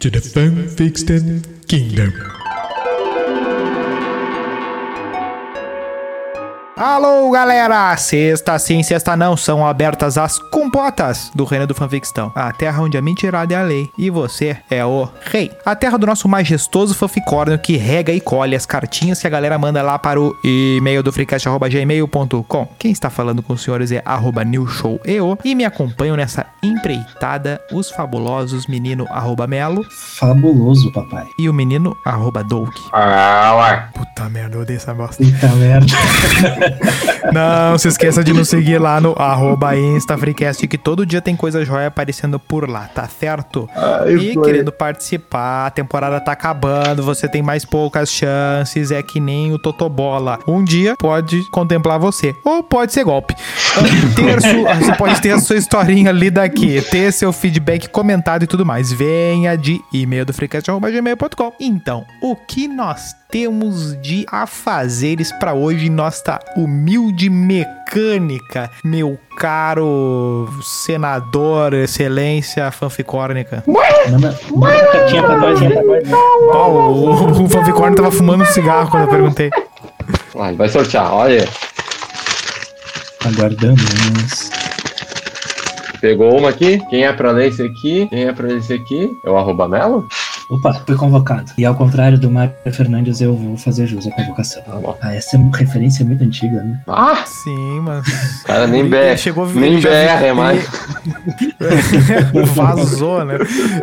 to the Fun Fixed Kingdom. Alô, galera! Sexta sim, sexta não, são abertas as compotas do reino do fanfictão. A terra onde a mentirada é a lei e você é o rei. A terra do nosso majestoso fanficórnio que rega e colhe as cartinhas que a galera manda lá para o e-mail do freecast.gmail.com. Quem está falando com os senhores é arroba newshoweo e me acompanham nessa empreitada os fabulosos menino arroba melo Fabuloso, papai. e o menino arroba doug. Ah, ué. Puta merda, eu odeio essa bosta. Puta merda. Não se esqueça de nos seguir lá no arroba InstaFreecast, que todo dia tem coisa jóia aparecendo por lá, tá certo? Ai, e foi. querendo participar, a temporada tá acabando, você tem mais poucas chances, é que nem o Totobola. Um dia pode contemplar você, ou pode ser golpe. Su- você pode ter a sua historinha lida aqui, ter seu feedback comentado e tudo mais. Venha de e-mail do freecast.gmail.com. Então, o que nós temos de afazeres pra hoje em nossa humilde mecânica, meu caro senador, excelência fanficórnica? Manda, manda uma cartinha pra nós, hein, pra nós. Ó, o, o fanficórnio tava fumando um cigarro quando eu perguntei. Ele vai sortear, olha. Aguardamos. Pegou uma aqui. Quem é pra ler esse aqui? Quem é pra ler esse aqui? É o arroba Melo? Opa, fui convocado. E ao contrário do Mário Fernandes, eu vou fazer jus à convocação. Tá. Ah, essa é uma referência muito antiga, né? Ah, Sim, mas. o cara nem berra. chegou- nem berra, é mais. Vazou, né?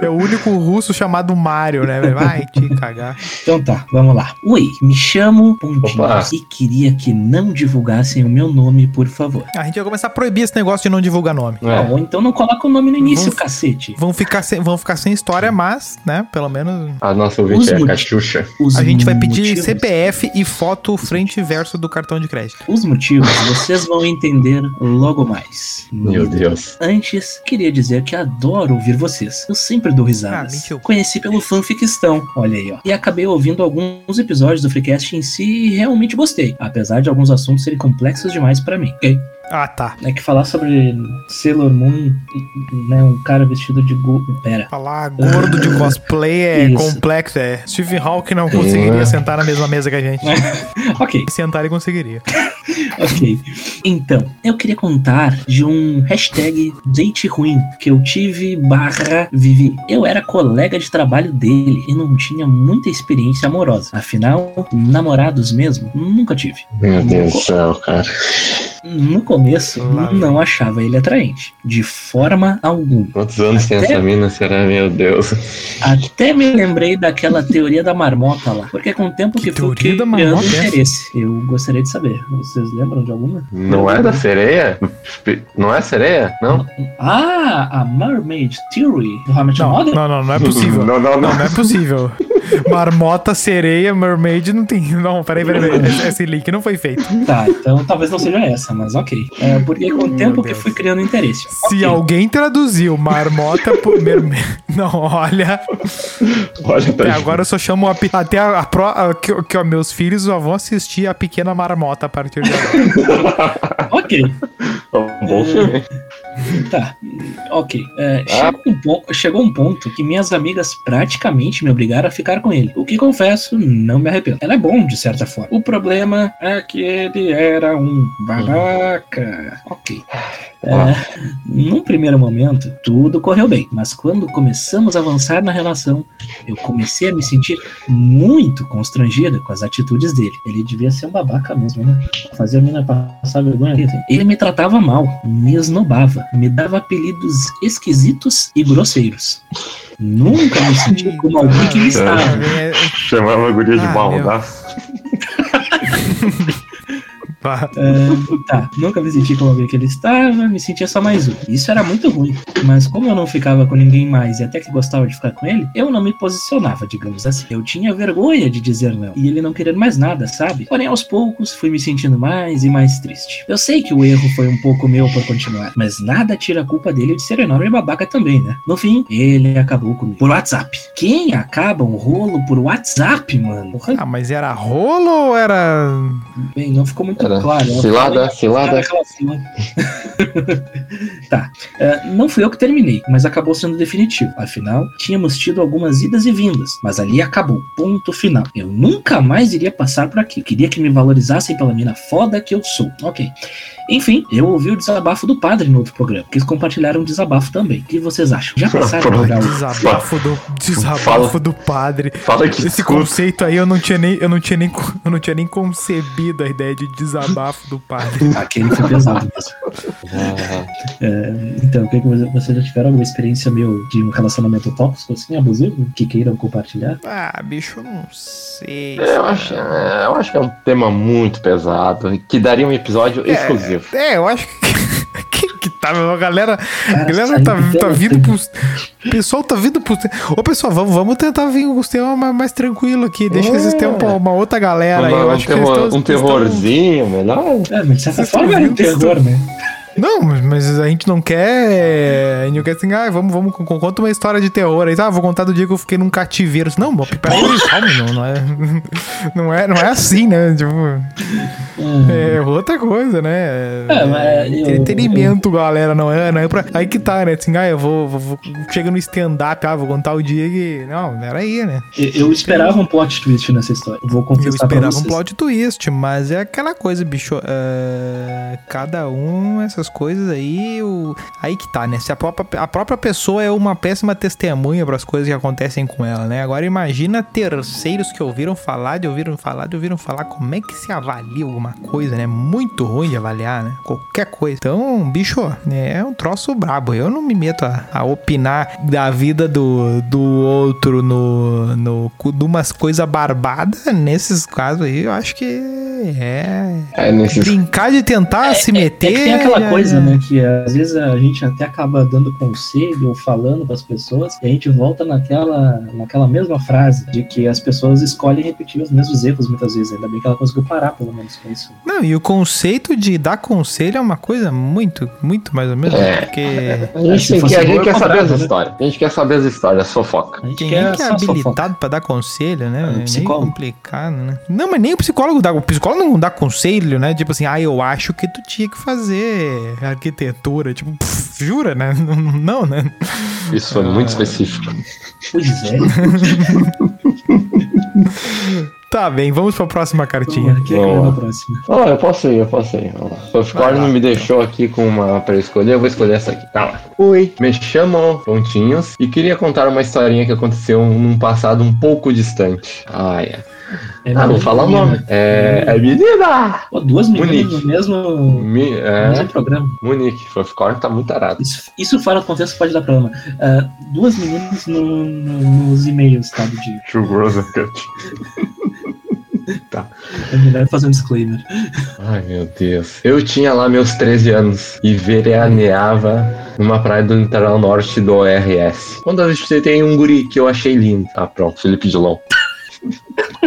É o único russo chamado Mario, né? Vai te cagar. Então tá, vamos lá. Oi, me chamo Pontinho Opa. e queria que não divulgassem o meu nome, por favor. A gente vai começar a proibir esse negócio de não divulgar nome. É. Ou então não coloca o nome no início, Vamos- cacete. Vão ficar, sem, vão ficar sem história, mas, né? Pelo menos. A nossa ouvinte Os é a. Cachucha. A gente vai pedir motivos- CPF e foto frente e verso do cartão de crédito. Os motivos vocês vão entender logo mais. Meu Deus. Antes, queria dizer que adoro ouvir vocês. Eu sempre dou Ah, risadas. mentiu. Conheci pelo fanficstão, olha aí, ó. E acabei ouvindo alguns episódios do Freecast em si e realmente gostei. Apesar de alguns assuntos serem complexos demais pra mim. Ok? Ah, tá. É que falar sobre Sailor Moon, né, um cara vestido de... Go... Pera. Falar gordo de cosplay é Isso. complexo, é. Stephen Hawking não conseguiria É. sentar na mesma mesa que a gente. Ok, Sentar ele conseguiria. ok. Então, eu queria contar de um hashtag date ruim que eu tive barra vivi. Eu era colega de trabalho dele e não tinha muita experiência amorosa. Afinal, namorados mesmo, nunca tive. Meu Deus do céu, cara. No começo, Lá não achava ele atraente. De forma alguma. Quantos anos tem Até- essa mina, será? Meu Deus. Até me lembrei daquela teoria da marmota lá. Porque com o tempo Que que da criando marmota é interesse. Eu gostaria de saber. Vocês lembram de alguma? Não é da sereia? Não é sereia? Não? Ah, a Mermaid Theory do Your Não, Mother? não, não, não é possível. Não, não, Não, não. não é possível. Marmota, sereia, mermaid não tem. Não, peraí, peraí, esse link não foi feito. Tá, então talvez não seja essa, mas ok. É, porque com o tempo que fui criando interesse. Se Ok. alguém traduziu marmota por. Não, olha. Olha, Até tá. agora eu só chamo a, até a, a, pro- a- que, que ó, meus filhos só vão assistir a pequena marmota a partir de agora. Ok, Um bom filme. Tá. Ok. É, Ah. chegou, um po- chegou um ponto que minhas amigas praticamente me obrigaram a ficar com ele. O que confesso, não me arrependo. Ela é bom, de certa forma. O problema é que ele era um babaca. Ok. É, num primeiro momento, tudo correu bem, mas quando começamos a avançar na relação, eu comecei a me sentir muito constrangida com as atitudes dele. Ele devia ser um babaca mesmo, né? Fazer a mina passar vergonha. Ele me tratava mal, me esnobava, me dava apelidos esquisitos e grosseiros. Nunca me senti como alguém que me estava. É, Chamava a guria de Ah, baldaço. pá. É, tá, nunca me senti como alguém que ele estava, me sentia só mais um. Isso era muito ruim. Mas como eu não ficava com ninguém mais e até que gostava de ficar com ele, eu não me posicionava, digamos assim. Eu tinha vergonha de dizer não. E ele não querendo mais nada, sabe? Porém, aos poucos, fui me sentindo mais e mais triste. Eu sei que o erro foi um pouco meu por continuar, mas nada tira a culpa dele de ser enorme babaca também, né? No fim, ele acabou comigo. Por WhatsApp. Quem acaba um rolo por WhatsApp, mano? Porra, Ah, mas era rolo ou era. bem, não ficou muito Claro. Eu cilada, falei- cilada. Aquela cilada. tá. É, não fui eu que terminei, mas acabou sendo definitivo. Afinal, tínhamos tido algumas idas e vindas, mas ali acabou. Ponto final. Eu nunca mais iria passar por aqui. Queria que me valorizassem pela mina foda que eu sou. Ok. Enfim, eu ouvi o desabafo do padre no outro programa. Quis compartilhar um desabafo também. O que vocês acham? Já passaram por algo? Desabafo do, desabafo Fala. do padre. Fala que Esse escuta. conceito aí eu não tinha nem, eu não tinha nem, eu não tinha nem concebido a ideia de desabafo do padre. Aquele foi pesado mesmo. É, então, o que que você- vocês já tiveram alguma experiência meu de um relacionamento tóxico, assim, abusivo? Que queiram compartilhar? Ah, bicho, eu não sei. Eu acho, é, eu acho que é um tema muito pesado que daria um episódio exclusivo. É, eu acho que, que, que tá, a galera, a Cara, galera tá, tá vindo pros. O pessoal tá vindo pros. Ô, pessoal, vamos, vamos tentar vir com os temas mais, mais tranquilo aqui. Deixa que É. temas pra uma outra galera aí. Eu um, acho que terror- eles tão- um terrorzinho, melhor. É, mas de certa Vocês forma era um terror, né? Não, mas, a gente não quer. A gente não quer assim, ah, vamos, vamos, con- conta uma história de terror aí. Ah, vou contar do dia que eu fiquei num cativeiro. Não, peraí, calma, não, não é. Não é, não é assim, né? Tipo, é outra coisa, né? É, mas eu- Entretenimento, galera, não é, não é pra. Aí que tá, né? Assim, ah, eu vou. vou, vou chega no stand-up, ah, vou contar o dia que. Não, peraí, né? Eu, eu esperava um plot twist nessa história. Eu vou Eu confessar pra esperava um plot twist, mas é aquela coisa, bicho. é, cada um, essas coisas aí, o... aí que tá, né? Se a própria, a própria pessoa é uma péssima testemunha para as coisas que acontecem com ela, né? Agora imagina terceiros que ouviram falar, de ouviram falar, de ouviram falar. Como é que se avalia alguma coisa, né? Muito ruim de avaliar, né? Qualquer coisa. Então, bicho, né, é um troço brabo. Eu não me meto a, a opinar da vida do, do outro no, no, de umas coisas barbadas. Nesses casos aí, eu acho que é. É, nesses Brincar de tentar se É meter. que tem aquela já- coisa, né? Que às vezes a gente até acaba dando conselho ou falando para as pessoas e a gente volta naquela, naquela mesma frase de que as pessoas escolhem repetir os mesmos erros muitas vezes. Ainda bem que ela conseguiu parar, pelo menos, com isso. Não, e o conceito de dar conselho é uma coisa muito, muito mais ou menos. É. Porque. A gente, Se tem que, a gente quer saber as né? histórias. A gente quer saber as histórias, fofoca. A gente Quem quer é que é habilitado pra dar conselho, né? É meio psicólogo. complicado, né? Não, mas nem o psicólogo dá. O psicólogo não dá conselho, né? Tipo assim, ah, eu acho que tu tinha que fazer arquitetura. Tipo, pff, jura, né? Não, né? Isso foi muito específico. Pois é. Tá bem, vamos pra próxima cartinha. Quem é a próxima? Ah, eu posso ir, eu posso ir. Lá, não me deixou aqui com uma pra escolher, eu vou escolher essa aqui. Tá lá. Oi, me chamo Pontinhos e queria contar uma historinha que aconteceu num passado um pouco distante. Ah, é. É Ah, vou menina, falar o nome. É, é menina! Pô, duas meninas Monique. no mesmo, Mi, é, mesmo programa. Monique. Softcore tá muito arado. Isso, isso fora do contexto pode dar problema. Ah, duas meninas no- no- nos e-mails, tá? Dia. True Gross Cut. É melhor fazer um disclaimer. Ai, meu Deus. Eu tinha lá meus 13 anos e veraneava numa praia do litoral norte do ORS. Quando eu visitei um guri que eu achei lindo. Ah, pronto, Felipe Dilon.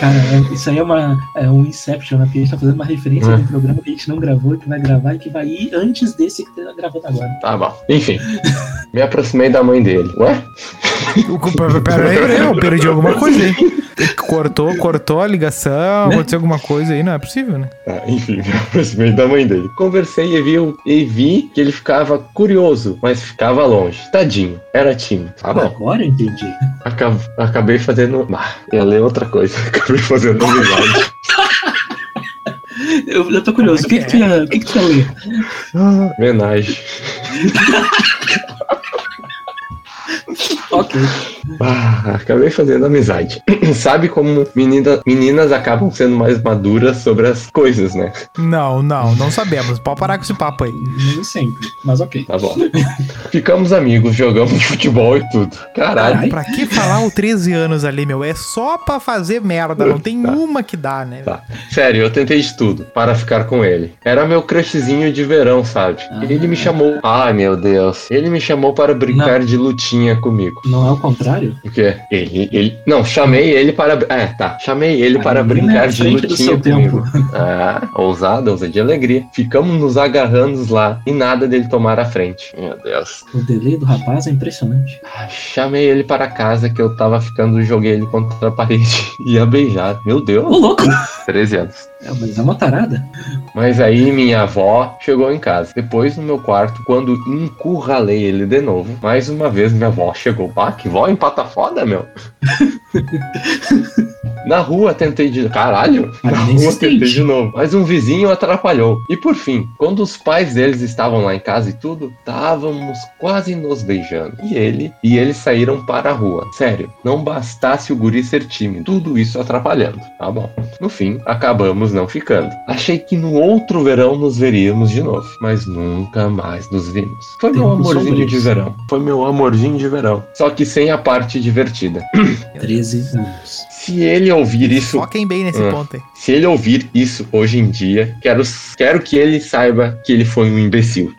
Cara, é- isso aí é, uma, é um Inception, né? Porque a gente tá fazendo uma referência Hum. de um programa que a gente não gravou, que vai gravar e que vai ir antes desse que tá gravando agora. Tá bom. Enfim, me aproximei da mãe dele. Ué? Pera pera aí, pera aí, eu perdi alguma coisa aí. Cortou, cortou a ligação, Né? aconteceu alguma coisa aí, não é possível, né? Tá, enfim, me aproximei da mãe dele. Conversei e vi, e vi que ele ficava curioso, mas ficava longe. Tadinho, era tímido. Tá bom. Agora eu entendi. Acab- acabei fazendo. Ah, ia ler outra coisa. Acabei fazendo amizade. Eu, eu tô curioso. O que, que, tu ia, o que, que tu ia ler? Homenagem. Ok. Ah, acabei fazendo amizade. Sabe como menina, meninas acabam sendo mais maduras sobre as coisas, né? Não, não, não sabemos. Pode parar com esse papo aí. Nem sempre, mas ok. Tá bom. Ficamos amigos, jogamos futebol e tudo. Caralho. Caralho. Pra que falar o 13 anos ali, meu? É só pra fazer merda, não tem Tá. uma que dá, né? Tá. Sério, eu tentei de tudo para ficar com ele. Era meu crushzinho de verão, sabe? Ah. Ele me chamou. Ai, meu Deus. Ele me chamou para brincar de lutinha comigo. Não é o contrário? O quê? Ele, ele. Não, chamei ele para. É, tá. Chamei ele A para é brincar à de lutinha seu comigo. Ah, ousada, ousadia e alegria. Ficamos nos agarrando lá e nada dele tomar a frente. Meu Deus. O delay do rapaz é impressionante. Ah, Chamei ele para casa que eu tava ficando, joguei ele contra a parede e ia beijar. Meu Ô, Deus. louco! 13 anos. É, mas é uma tarada. Mas aí minha avó chegou em casa. Depois no meu quarto, quando encurralei ele de novo, mais uma vez minha avó chegou. Ah, que vó empata foda, meu. Na rua tentei de. Caralho! Mas Na rua tentei de novo. Mas um vizinho atrapalhou. E por fim, quando os pais deles estavam lá em casa e tudo, estávamos quase nos beijando. E ele e eles saíram para a rua. Sério, não bastasse o guri ser tímido. Tudo isso atrapalhando. Tá bom. No fim, acabamos não ficando. Achei que no outro verão nos veríamos de novo. Mas nunca mais nos vimos. Foi meu amorzinho de verão. Foi meu amorzinho de verão. Só que sem a parte divertida. 13 anos. Se ele ouvir isso Foquem bem nesse Ah. ponto aí. se ele ouvir isso hoje em dia, quero, quero que ele saiba que ele foi um imbecil.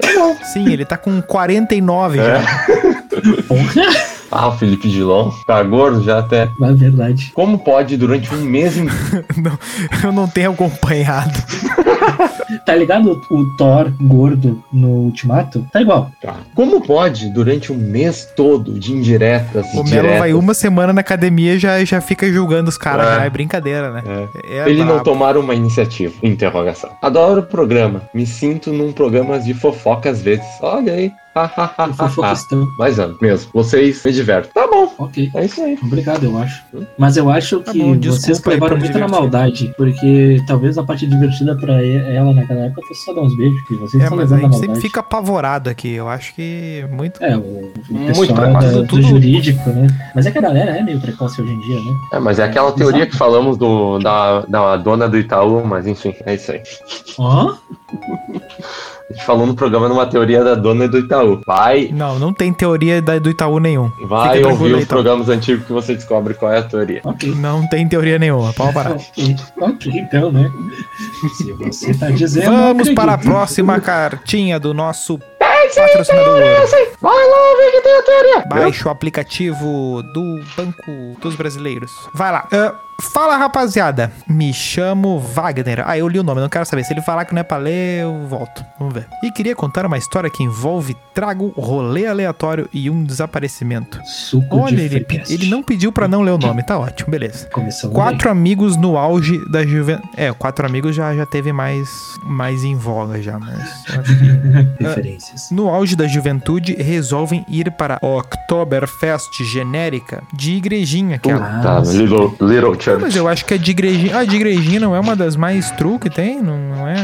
Sim, ele tá com 49 É. já. Ah, o Felipe Dilon, tá gordo já até. é verdade. Como pode, durante um mês. Não, eu não tenho acompanhado. Tá ligado o Thor gordo no Ultimato? Tá igual. Como pode, durante um mês todo de indiretas e O Melo diretas, vai uma semana na academia e já, já fica julgando os caras. É. já É brincadeira, né? É. É ele não tomar uma iniciativa? Interrogação. Adoro o programa. Me sinto num programa de fofoca às vezes. Olha aí. Fofoquistão. Mas amo mesmo. Vocês me divertem. Tá bom. Ok. É isso aí. Obrigado, eu acho. Mas eu acho Tá que bom, vocês levaram muito na divertir. maldade. Porque talvez a parte divertida pra ela naquela época fosse só dar uns beijos. Que vocês É, estão mas a na gente maldade. sempre fica apavorado aqui. Eu acho que muito. É, o, o Muito pessoal precoce. da- do Tudo- jurídico, né? Mas é que a galera é meio precoce hoje em dia, né? É, mas é aquela teoria que falamos do, da, da dona do Itaú, mas enfim, é isso aí. Ó, A gente falou no programa numa teoria da dona do Itaú. Vai, Não, não tem teoria da- do Itaú nenhum. vai Fica ouvir os então. programas antigos que você descobre qual é a teoria. ok. Não tem teoria nenhuma. Pode parar. Ok, ok, então, né? Se você tá dizendo. Vamos para a próxima cartinha do nosso patrocinador. Vai lá ver que tem a teoria. Baixe o aplicativo do Banco dos Brasileiros. Vai lá. Ah, fala, rapaziada. Me chamo Wagner. Ah, eu li o nome, não quero saber. Se ele falar que não é pra ler, eu volto. Vamos ver. E queria contar uma história que envolve trago, rolê aleatório e um desaparecimento. Suco Olha, de ele, ele não pediu pra não ler o nome. Tá ótimo, beleza. Começou Quatro amigos no auge da juventude. É, quatro amigos já, já teve mais, mais em voga já, mas. que- bem. Referências. No auge da juventude, resolvem ir para a Oktoberfest genérica de igrejinha, aquela. Ah, Tá, sim. Little, little Mas eu acho que a de igrejinha. Ah, de igrejinha não é uma das mais true que tem? Não, não é.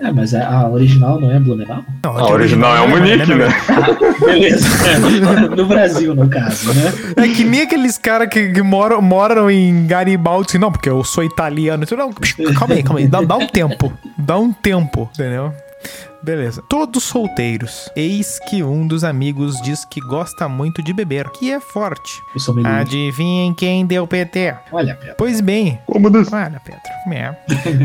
É, mas a, a original não é Blumenau? Não, A original é o Munique, né? Beleza. no Brasil, no caso, né? É que nem aqueles caras que, que moram, moram em Garibaldi, assim, não, porque eu sou italiano. Não, calma aí, calma aí. Dá, dá um tempo. Dá um tempo, entendeu? Beleza. Todos solteiros. Eis que um dos amigos diz que gosta muito de beber, que é forte. Eu sou meio... Adivinhem quem deu PT? Olha, Pedro. Pois bem, Como das... Olha, Pedro.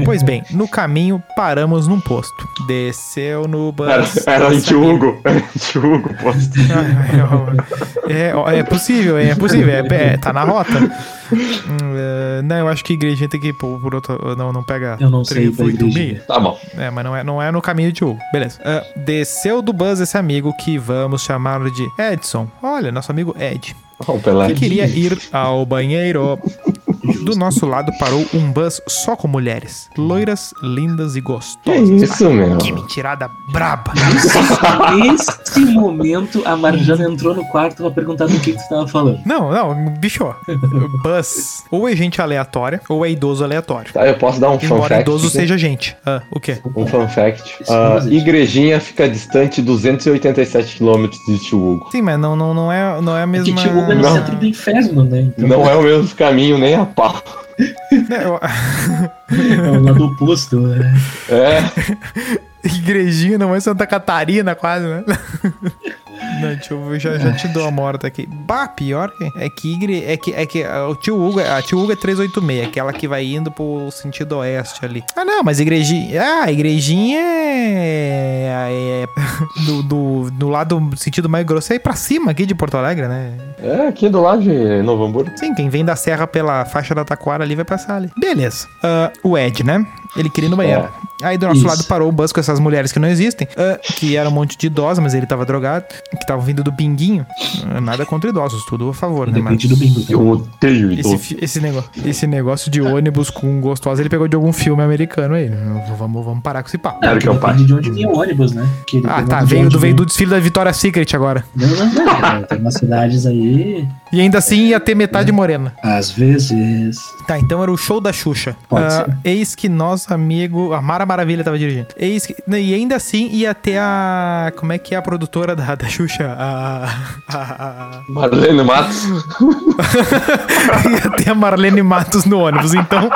Pois bem, no caminho paramos num posto. Desceu no Era, bus. era em Tio Hugo. Era em Tio Hugo, posto. É, é, é possível, é possível. É, é, tá na rota. Hum, é, não, eu acho que igreja tem que ir por, por outro. Não, não pega. Eu não sei pra 38 igrejinha. milha. Tá bom. É, mas não é, não é no caminho de Hugo. Beleza. Ah, desceu do bus esse amigo que vamos chamar de Edson. Olha, nosso amigo Ed. O Pelé. que queria ir ao banheiro. Do nosso lado parou um bus só com mulheres. Loiras, lindas e Que gostosas. isso, meu? Que mentirada braba. Nesse momento, a Marjana entrou no quarto pra perguntar do que, que tu tava falando. Não, não, bicho. Bus. Ou é gente aleatória, ou é idoso aleatório. Tá, eu posso dar um fun Embora fact? idoso seja gente. Ah, o quê? Um fun fact. Existe. igrejinha fica distante 287 km de Tio Hugo. Sim, mas não, não, não, é, não é a Porque mesma. Tio Hugo é no Não. centro do inferno, né? Então, Não é o mesmo caminho, nem a pau. É, eu- é o lado oposto, né? É, Igrejinha não é Santa Catarina, quase, né? Não, deixa eu eu já, já te dou a morta aqui. Bah, pior que é que igre, é que é que ah, o tio Hugo, a tio Hugo é 386, aquela que vai indo pro sentido oeste ali. Ah, não, mas igrejinha, ah, a igrejinha é, é do, do, do lado sentido mais grosso é ir pra cima aqui de Porto Alegre, né? é aqui do lado de Novo Hamburgo. Sim, quem vem da serra pela faixa da Taquara ali vai passar ali. Beleza. Ah, o Ed, né? Ele queria ir no banheiro. Aí do nosso Isso. lado parou o bus com essas mulheres que não existem, ah, que era um monte de idosa, mas ele tava drogado, que estavam vindo do binguinho. Ah, Nada contra idosos, tudo a favor, né? Mas Depende do bingo. Eu odeio esse, idoso. fi- esse, negócio, esse negócio de ônibus com gostosa, ele pegou de algum filme americano aí. né? Vamos, vamos parar com esse papo. Era que é o pai. De onde vinha o ônibus, né? Que ele Ah, tá. de Veio do, veio do desfile da Vitória Secret agora. Não, não, não. Tem umas cidades aí. E ainda assim ia ter metade morena. Às vezes. Tá, então era o show da Xuxa. Pode Ah, ser. eis que nosso amigo. A Mara Maravilha tava dirigindo. Que, e ainda assim ia ter a. Como é que é a produtora da, da Xuxa? A. a- a- Marlene Matos. ia ter a Marlene Matos no ônibus. Então,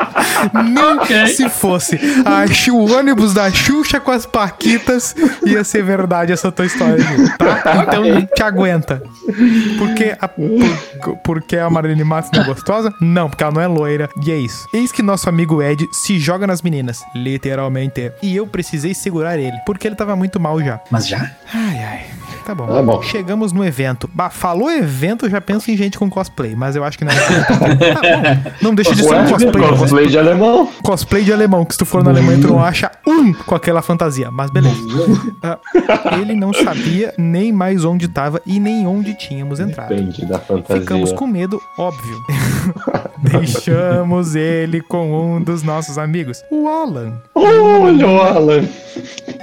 nem Ok. se fosse a, o ônibus da Xuxa com as Paquitas, ia ser verdade essa tua história. Tá? Então te aguenta. Porque a, por- porque a Marlene Matos não é gostosa? Não, porque ela não é loira. E é isso. Eis que nosso amigo Ed se joga nas meninas. Literalmente. E eu precisei segurar ele, porque ele tava muito mal já. Mas já? Ai, ai. Tá bom. Tá bom. Chegamos no evento. Bah, falou evento, já penso em gente com cosplay, mas eu acho que não é. Ah, bom. Não deixa de ser um cosplay. Cosplay, cosplay de alemão. cosplay de alemão, que se tu for na Alemanha, tu não acha um com aquela fantasia. Mas beleza. Ah, ele não sabia nem mais onde tava e nem onde tínhamos entrado. Depende da fantasia. Ficamos com medo, óbvio. Deixamos ele com um dos nossos amigos, o Alan, Olha o Alan.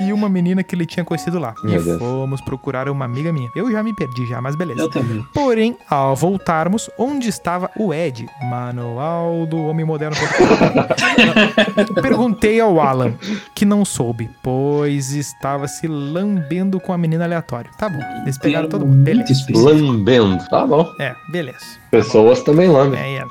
e uma menina que ele tinha conhecido lá. Meu e Deus. fomos procurar uma amiga minha. Eu já me perdi já, mas beleza. Eu também. Porém, ao voltarmos, onde estava o Ed? Manual do Homem Moderno. Perguntei ao Alan, que não soube, pois estava se lambendo com a menina aleatória. Tá bom, eles pegaram todo mundo. Beleza. Lambendo. Tá bom. É, beleza. Pessoas também lambem. É, é,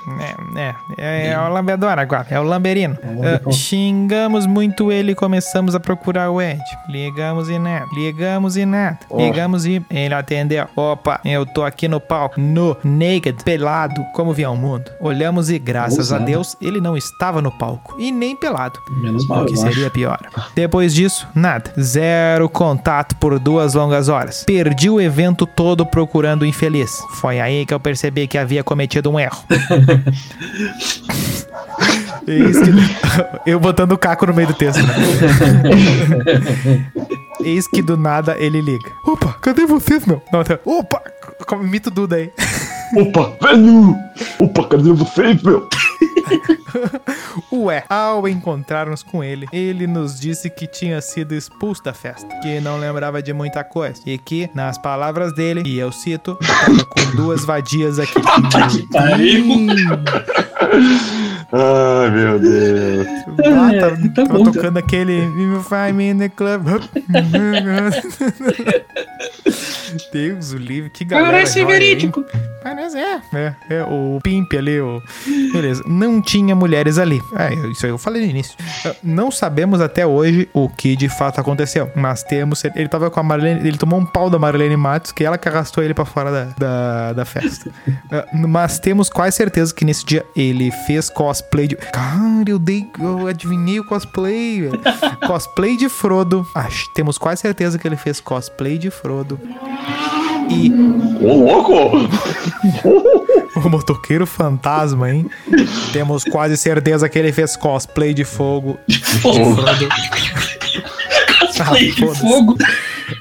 é, é, é o lambedor agora, é o lamberino. É o. Ah, xingamos muito ele e começamos a procurar o Ed. Ligamos e nada, ligamos e nada, Oh. ligamos e ele atendeu. Opa, eu tô aqui no palco, no, naked, pelado, como vi ao mundo. Olhamos e graças a. Deus ele não estava no palco e nem pelado. Menos mal, O que seria acho. pior. Depois disso, nada. Zero contato por duas longas horas. Perdi o evento todo procurando o infeliz. Foi aí que eu percebi que havia cometido um erro. Eis que... Eu botando o caco no meio do texto. Né? Eis que do nada ele liga. Opa, cadê vocês, meu? Não, tá- Opa, como imita o Duda aí. Opa, velho! Opa, cadê vocês, meu? Ué, ao encontrarmos com ele, ele nos disse que tinha sido expulso da festa, que não lembrava de muita coisa e que, nas palavras dele, e eu cito, tava com duas vadias aqui. que pariu. Ai, meu Deus. Ah, É, tá, tá tava bom, tá. tocando aquele You Find Me in the Club. Deus, o livro, que galera. Parece joia, hein? Parece, é, é, é. O Pimp ali, o. Beleza. Não tinha mulheres ali. É, isso aí eu falei no início. Ah, Não sabemos até hoje o que de fato aconteceu. Mas temos. Ele tava com a Marlene. Ele tomou um pau da Marlene Matos, que ela que arrastou ele pra fora da, da, da festa. Ah, Mas temos quase certeza que nesse dia ele fez cosplay de. Cara, eu dei. Eu adivinhei o cosplay, cosplay de Frodo. Temos quase certeza que ele fez cosplay de Frodo. E Ô, louco! o motoqueiro fantasma, hein? Temos quase certeza que ele fez cosplay de fogo. Fogo. Ah, Play de fogo.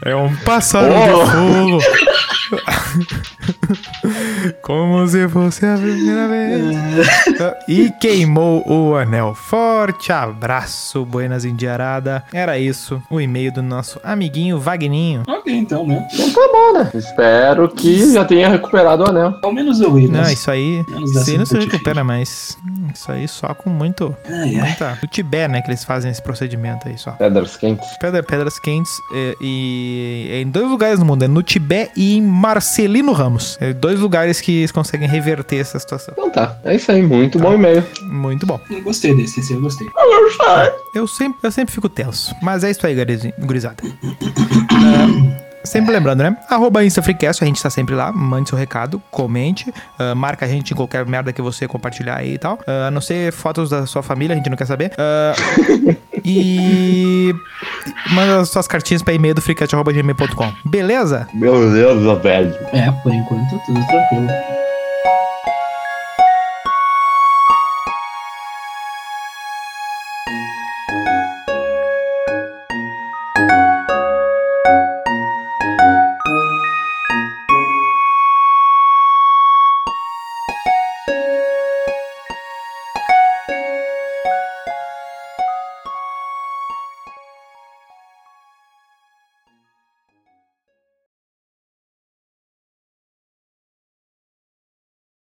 É um pássaro Oh. de fogo. Como se fosse a primeira vez. E queimou o anel. Forte abraço, Buenas Indiarada. Era isso, o e-mail do nosso amiguinho Vagninho. Ok, então, né? Então tá bom, né? Espero que já tenha recuperado o anel. Ao menos eu ri, Não, mas... isso aí. Dessa aí não se ponte recupera mais. Isso aí só com muito. Ai. Muita. O Tibete, né? Que eles fazem esse procedimento aí só. Pedras quentes. Pedra, pedras quentes é, e é em dois lugares no mundo, é no Tibete e em Marcelino Ramos. É dois lugares que eles conseguem reverter essa situação. Então tá. É isso aí. Muito bom e-mail. Muito bom. Eu gostei desse, esse eu gostei. Eu sempre, eu sempre fico tenso. Mas é isso aí, gurizada. É, Sempre lembrando, né? Arroba InstaFreecast, a gente tá sempre lá. Mande seu recado, comente, ah, marca a gente em qualquer merda que você compartilhar aí e tal. Ah, a não ser fotos da sua família, a gente não quer saber. Ah, e manda as suas cartinhas pra e-mail do freecast.gmail.com. Beleza? Meu Deus, velho. É, por enquanto tudo tranquilo.